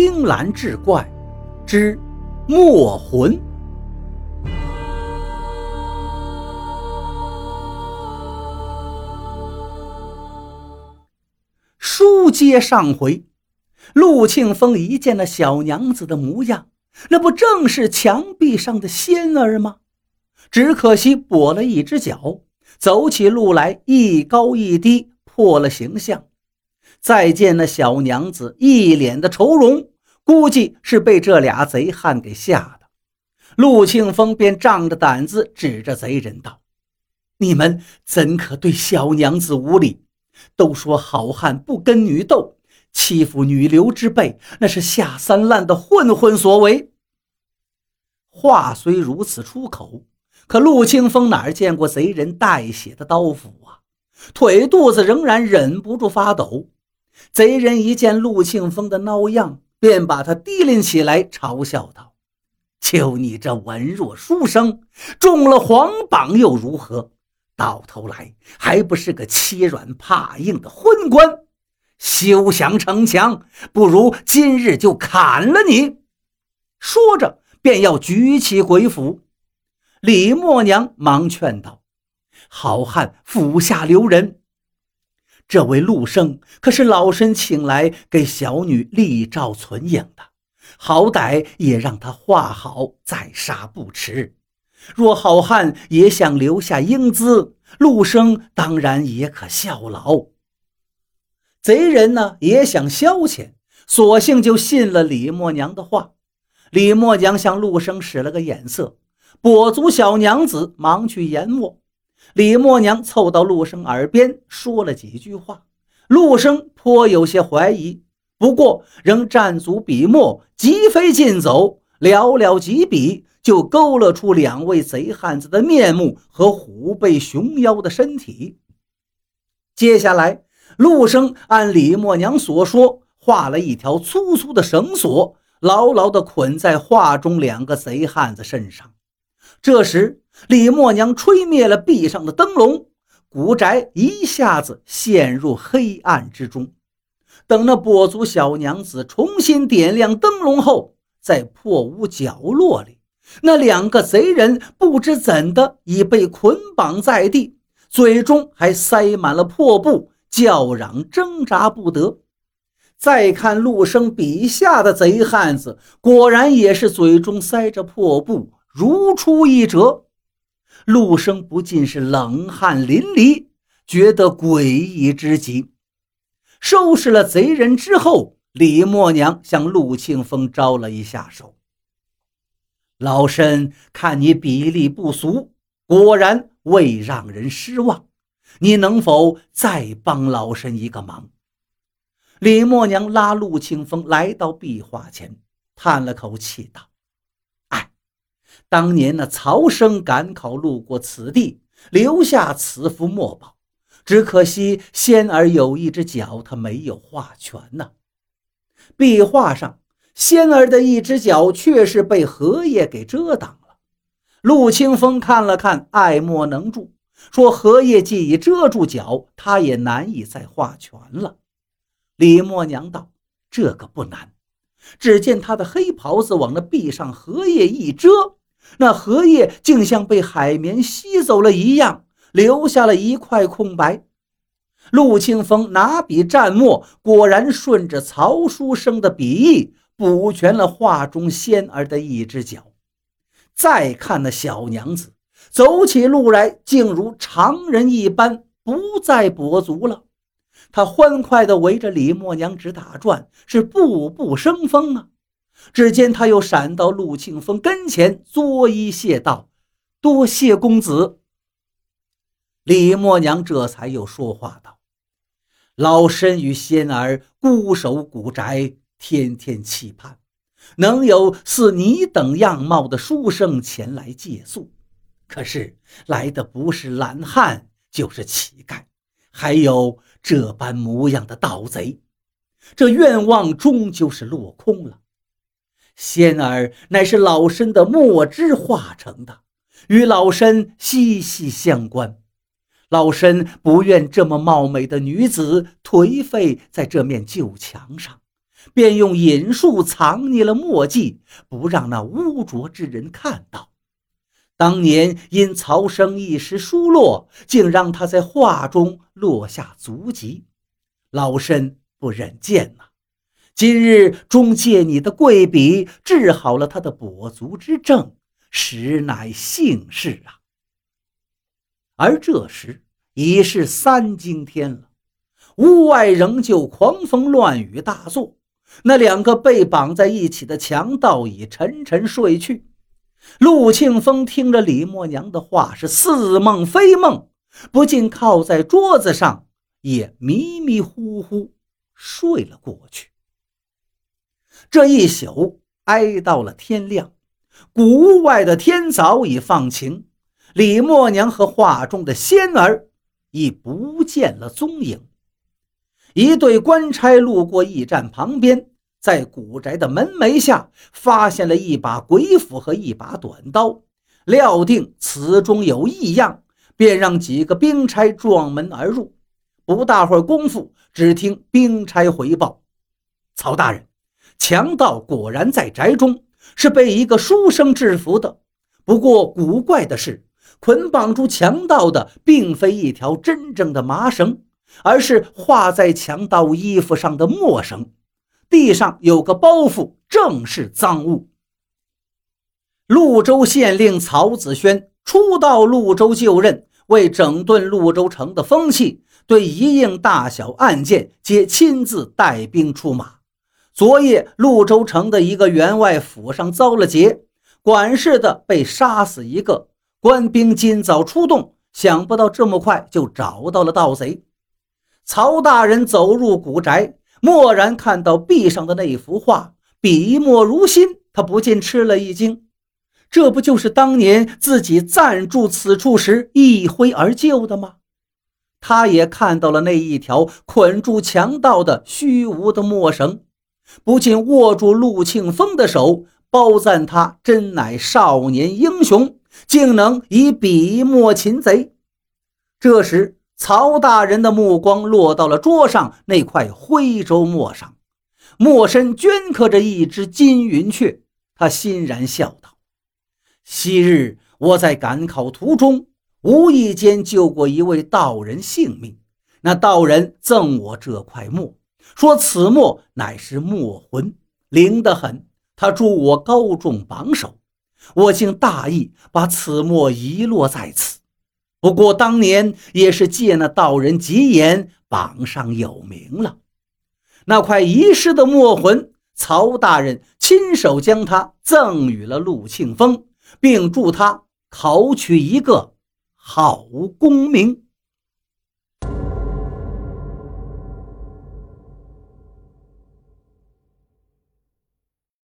青蓝志怪之墨魂。书接上回，陆庆峰一见那小娘子的模样，那不正是墙壁上的仙儿吗？只可惜跛了一只脚，走起路来一高一低，破了形象。再见那小娘子一脸的愁容，估计是被这俩贼汉给吓的。陆庆峰便仗着胆子指着贼人道：“你们怎可对小娘子无礼？都说好汉不跟女斗，欺负女流之辈，那是下三滥的混混所为。”话虽如此出口，可陆庆峰哪见过贼人带血的刀斧啊？腿肚子仍然忍不住发抖。贼人一见陆庆峰的孬样，便把他提拎起来，嘲笑道：“就你这文弱书生，中了皇榜又如何？到头来还不是个欺软怕硬的昏官！休想逞强，不如今日就砍了你！”说着，便要举起鬼斧。李默娘忙劝道：“好汉斧下留人。”这位陆生可是老身请来给小女立照存影的，好歹也让他画好再杀不迟。若好汉也想留下英姿，陆生当然也可效劳。贼人呢也想消遣，索性就信了李默娘的话。李默娘向陆生使了个眼色，跛足小娘子忙去研墨。李默娘凑到陆生耳边说了几句话，陆生颇有些怀疑，不过仍站足笔墨，疾飞近走，寥寥几笔就勾勒出两位贼汉子的面目和虎背熊腰的身体。接下来，陆生按李默娘所说，画了一条粗粗的绳索，牢牢地捆在画中两个贼汉子身上。这时，李默娘吹灭了壁上的灯笼，古宅一下子陷入黑暗之中。等那跛足小娘子重新点亮灯笼后，在破屋角落里，那两个贼人不知怎的已被捆绑在地，嘴中还塞满了破布，叫嚷挣扎不得。再看陆生笔下的贼汉子，果然也是嘴中塞着破布。如出一辙，陆生不禁是冷汗淋漓，觉得诡异之极。收拾了贼人之后，李默娘向陆庆峰招了一下手。老身看你笔力不俗，果然未让人失望。你能否再帮老身一个忙？李默娘拉陆庆峰来到壁画前，叹了口气道。当年那曹生赶考路过此地，留下此幅墨宝，只可惜仙儿有一只脚，他没有画全呢。壁画上仙儿的一只脚却是被荷叶给遮挡了。陆清风看了看，爱莫能助，说：“荷叶既已遮住脚，他也难以再画全了。”李默娘道：“这个不难。”只见他的黑袍子往那壁上荷叶一遮。那荷叶竟像被海绵吸走了一样，留下了一块空白。陆清风拿笔蘸墨，果然顺着曹书生的笔意补全了画中仙儿的一只脚。再看那小娘子，走起路来竟如常人一般，不再跛足了。她欢快地围着李默娘直打转，是步步生风啊！只见他又闪到陆庆峰跟前，作揖谢道：“多谢公子。”李默娘这才又说话道：“老身与仙儿孤守古宅，天天期盼能有似你等样貌的书生前来借宿。可是来的不是懒汉，就是乞丐，还有这般模样的盗贼，这愿望终究是落空了。”仙儿乃是老身的墨汁化成的，与老身息息相关。老身不愿这么貌美的女子颓废在这面旧墙上，便用隐术藏匿了墨迹，不让那污浊之人看到。当年因曹生一时疏落，竟让他在画中落下足迹，老身不忍见呐。今日终借你的贵笔治好了他的跛足之症，实乃幸事啊。而这时已是三更天了，屋外仍旧狂风乱雨大作，那两个被绑在一起的强盗已沉沉睡去。陆庆峰听着李默娘的话是似梦非梦，不禁靠在桌子上，也迷迷糊糊睡了过去。这一宿挨到了天亮，古屋外的天早已放晴，李默娘和画中的仙儿已不见了踪影。一队官差路过驿站旁边。在古宅的门楣下，发现了一把鬼斧和一把短刀，料定此中有异样，便让几个兵差撞门而入。不大会儿功夫，只听兵差回报：“曹大人，强盗果然在宅中，是被一个书生制服的。不过古怪的是，捆绑住强盗的并非一条真正的麻绳，而是画在强盗衣服上的墨绳。”地上有个包袱，正是赃物。潞州县令曹子轩初到潞州就任，为整顿潞州城的风气，对一应大小案件皆亲自带兵出马。昨夜，潞州城的一个员外府上遭了劫，管事的被杀死一个。官兵今早出动，想不到这么快就找到了盗贼。曹大人走入古宅。蓦然看到壁上的那幅画，笔墨如新，他不禁吃了一惊。这不就是当年自己暂住此处时一挥而就的吗？他也看到了那一条捆住强盗的虚无的墨绳，不禁握住陆庆峰的手，褒赞他真乃少年英雄，竟能以笔墨擒贼。这时。曹大人的目光落到了桌上那块徽州墨上，墨身镌刻着一只金云雀。他欣然笑道：“昔日我在赶考途中，无意间救过一位道人性命。那道人赠我这块墨，说此墨乃是墨魂，灵得很。他助我高中榜首，我竟大意，把此墨遗落在此。”不过当年也是借那道人吉言，榜上有名了。那块遗失的墨魂，曹大人亲手将它赠予了陆庆峰，并祝他考取一个好功名。